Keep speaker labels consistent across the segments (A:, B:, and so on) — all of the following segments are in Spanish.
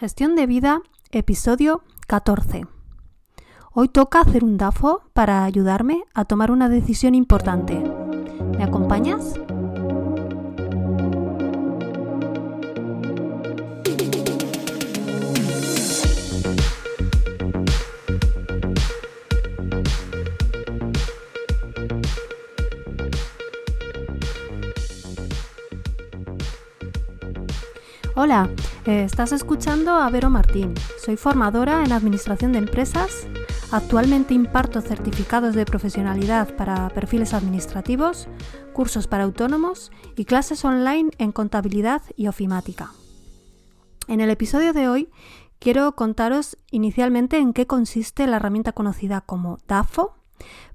A: Gestión de vida, episodio 14. Hoy toca hacer un DAFO para ayudarme a tomar una decisión importante. ¿Me acompañas? Hola, eh, estás escuchando a Vero Martín. Soy formadora en Administración de Empresas. Actualmente imparto certificados de profesionalidad para perfiles administrativos, cursos para autónomos y clases online en contabilidad y ofimática. En el episodio de hoy quiero contaros inicialmente en qué consiste la herramienta conocida como DAFO,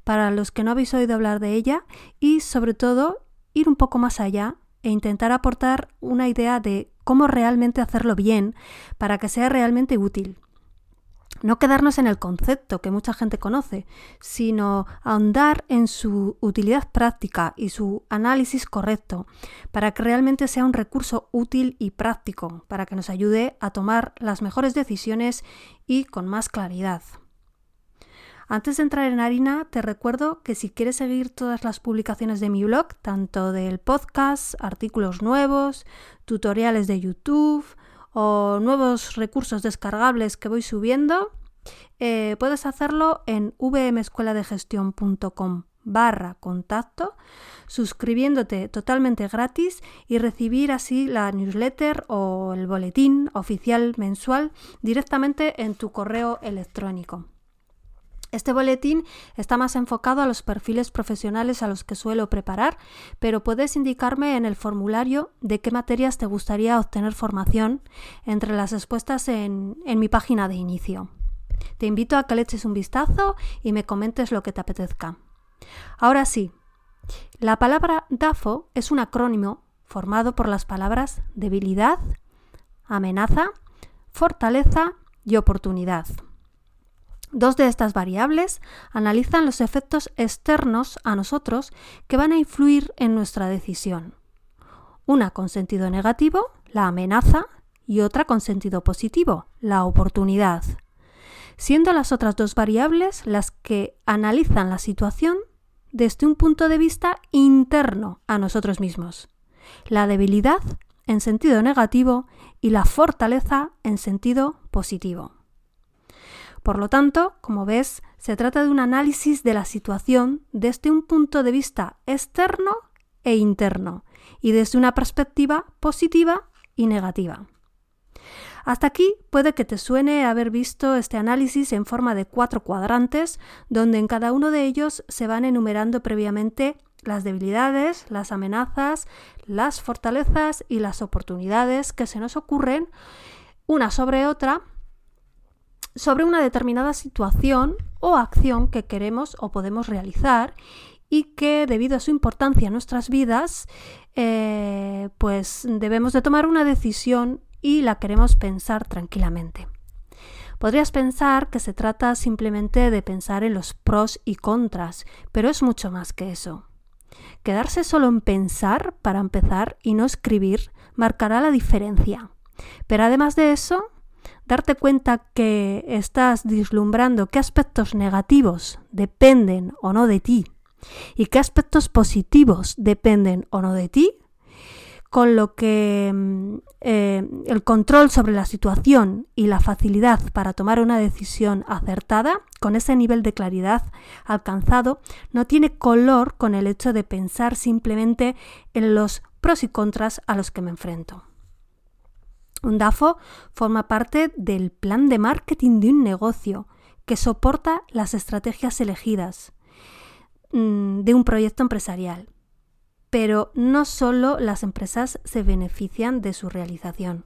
A: para los que no habéis oído hablar de ella, y sobre todo ir un poco más allá e intentar aportar una idea de cómo realmente hacerlo bien para que sea realmente útil. No quedarnos en el concepto que mucha gente conoce, sino ahondar en su utilidad práctica y su análisis correcto, para que realmente sea un recurso útil y práctico, para que nos ayude a tomar las mejores decisiones y con más claridad. Antes de entrar en harina, te recuerdo que si quieres seguir todas las publicaciones de mi blog, tanto del podcast, artículos nuevos, tutoriales de YouTube o nuevos recursos descargables que voy subiendo, eh, puedes hacerlo en vmescueladegestión.com barra contacto, suscribiéndote totalmente gratis y recibir así la newsletter o el boletín oficial mensual directamente en tu correo electrónico. Este boletín está más enfocado a los perfiles profesionales a los que suelo preparar, pero puedes indicarme en el formulario de qué materias te gustaría obtener formación entre las expuestas en, en mi página de inicio. Te invito a que le eches un vistazo y me comentes lo que te apetezca. Ahora sí, la palabra DAFO es un acrónimo formado por las palabras debilidad, amenaza, fortaleza y oportunidad. Dos de estas variables analizan los efectos externos a nosotros que van a influir en nuestra decisión. Una con sentido negativo, la amenaza, y otra con sentido positivo, la oportunidad. Siendo las otras dos variables las que analizan la situación desde un punto de vista interno a nosotros mismos. La debilidad en sentido negativo y la fortaleza en sentido positivo. Por lo tanto, como ves, se trata de un análisis de la situación desde un punto de vista externo e interno y desde una perspectiva positiva y negativa. Hasta aquí puede que te suene haber visto este análisis en forma de cuatro cuadrantes, donde en cada uno de ellos se van enumerando previamente las debilidades, las amenazas, las fortalezas y las oportunidades que se nos ocurren una sobre otra sobre una determinada situación o acción que queremos o podemos realizar y que debido a su importancia en nuestras vidas, eh, pues debemos de tomar una decisión y la queremos pensar tranquilamente. Podrías pensar que se trata simplemente de pensar en los pros y contras, pero es mucho más que eso. Quedarse solo en pensar para empezar y no escribir marcará la diferencia. Pero además de eso, darte cuenta que estás vislumbrando qué aspectos negativos dependen o no de ti y qué aspectos positivos dependen o no de ti, con lo que mm, eh, el control sobre la situación y la facilidad para tomar una decisión acertada, con ese nivel de claridad alcanzado, no tiene color con el hecho de pensar simplemente en los pros y contras a los que me enfrento. Un DAFO forma parte del plan de marketing de un negocio que soporta las estrategias elegidas mm, de un proyecto empresarial. Pero no solo las empresas se benefician de su realización.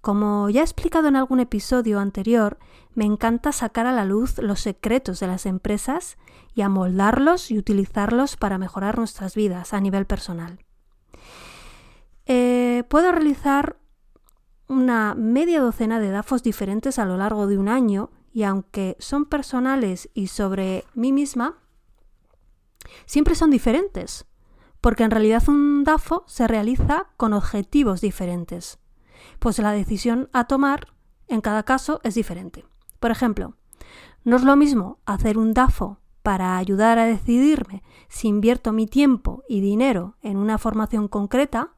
A: Como ya he explicado en algún episodio anterior, me encanta sacar a la luz los secretos de las empresas y amoldarlos y utilizarlos para mejorar nuestras vidas a nivel personal. Eh, puedo realizar una media docena de DAFOs diferentes a lo largo de un año y aunque son personales y sobre mí misma, siempre son diferentes, porque en realidad un DAFO se realiza con objetivos diferentes, pues la decisión a tomar en cada caso es diferente. Por ejemplo, no es lo mismo hacer un DAFO para ayudar a decidirme si invierto mi tiempo y dinero en una formación concreta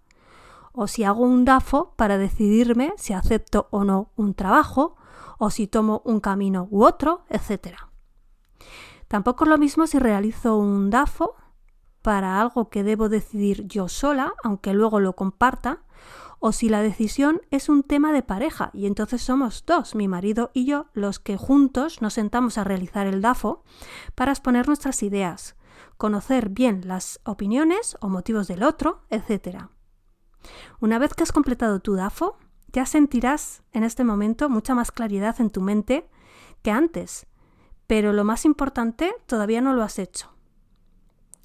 A: o si hago un DAFO para decidirme si acepto o no un trabajo o si tomo un camino u otro, etc. Tampoco es lo mismo si realizo un DAFO para algo que debo decidir yo sola, aunque luego lo comparta, o si la decisión es un tema de pareja y entonces somos dos, mi marido y yo, los que juntos nos sentamos a realizar el DAFO para exponer nuestras ideas, conocer bien las opiniones o motivos del otro, etc. Una vez que has completado tu DAFO, ya sentirás en este momento mucha más claridad en tu mente que antes, pero lo más importante, todavía no lo has hecho.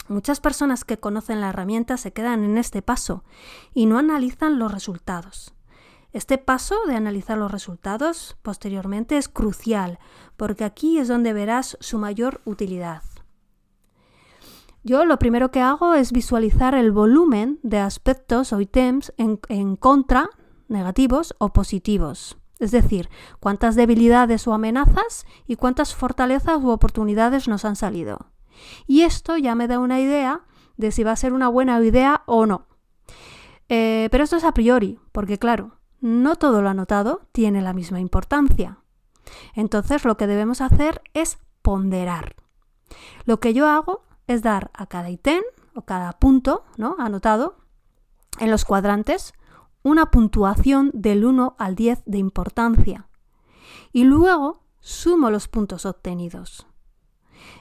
A: Muchas personas que conocen la herramienta se quedan en este paso y no analizan los resultados. Este paso de analizar los resultados posteriormente es crucial porque aquí es donde verás su mayor utilidad. Yo lo primero que hago es visualizar el volumen de aspectos o ítems en, en contra, negativos o positivos. Es decir, cuántas debilidades o amenazas y cuántas fortalezas u oportunidades nos han salido. Y esto ya me da una idea de si va a ser una buena idea o no. Eh, pero esto es a priori, porque claro, no todo lo anotado tiene la misma importancia. Entonces lo que debemos hacer es ponderar. Lo que yo hago es dar a cada ítem o cada punto ¿no? anotado en los cuadrantes una puntuación del 1 al 10 de importancia. Y luego sumo los puntos obtenidos.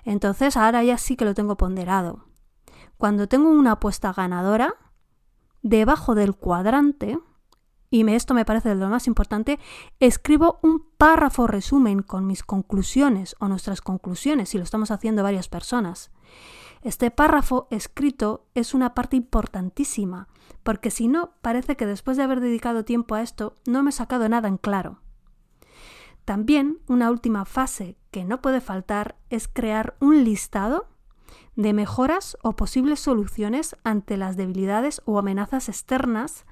A: Entonces ahora ya sí que lo tengo ponderado. Cuando tengo una apuesta ganadora, debajo del cuadrante, y esto me parece lo más importante, escribo un párrafo resumen con mis conclusiones o nuestras conclusiones, si lo estamos haciendo varias personas. Este párrafo escrito es una parte importantísima, porque si no, parece que después de haber dedicado tiempo a esto, no me he sacado nada en claro. También una última fase que no puede faltar es crear un listado de mejoras o posibles soluciones ante las debilidades o amenazas externas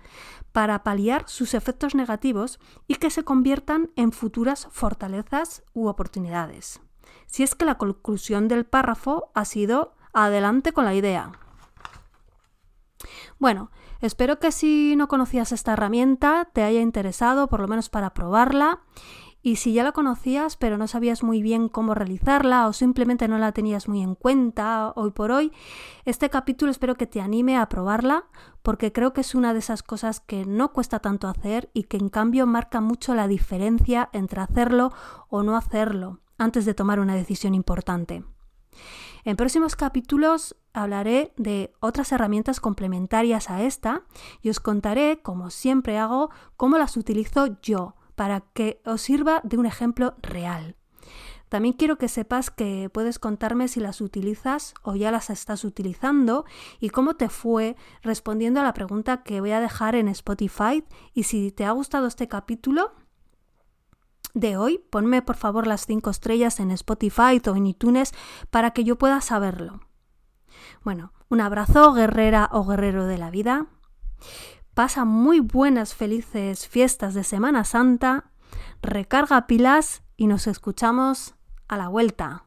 A: para paliar sus efectos negativos y que se conviertan en futuras fortalezas u oportunidades. Si es que la conclusión del párrafo ha sido adelante con la idea. Bueno, espero que si no conocías esta herramienta te haya interesado por lo menos para probarla y si ya la conocías pero no sabías muy bien cómo realizarla o simplemente no la tenías muy en cuenta hoy por hoy, este capítulo espero que te anime a probarla porque creo que es una de esas cosas que no cuesta tanto hacer y que en cambio marca mucho la diferencia entre hacerlo o no hacerlo antes de tomar una decisión importante. En próximos capítulos hablaré de otras herramientas complementarias a esta y os contaré, como siempre hago, cómo las utilizo yo para que os sirva de un ejemplo real. También quiero que sepas que puedes contarme si las utilizas o ya las estás utilizando y cómo te fue respondiendo a la pregunta que voy a dejar en Spotify. Y si te ha gustado este capítulo de hoy, ponme por favor las 5 estrellas en Spotify o en iTunes para que yo pueda saberlo. Bueno, un abrazo guerrera o guerrero de la vida. Pasa muy buenas, felices fiestas de Semana Santa, recarga pilas y nos escuchamos a la vuelta.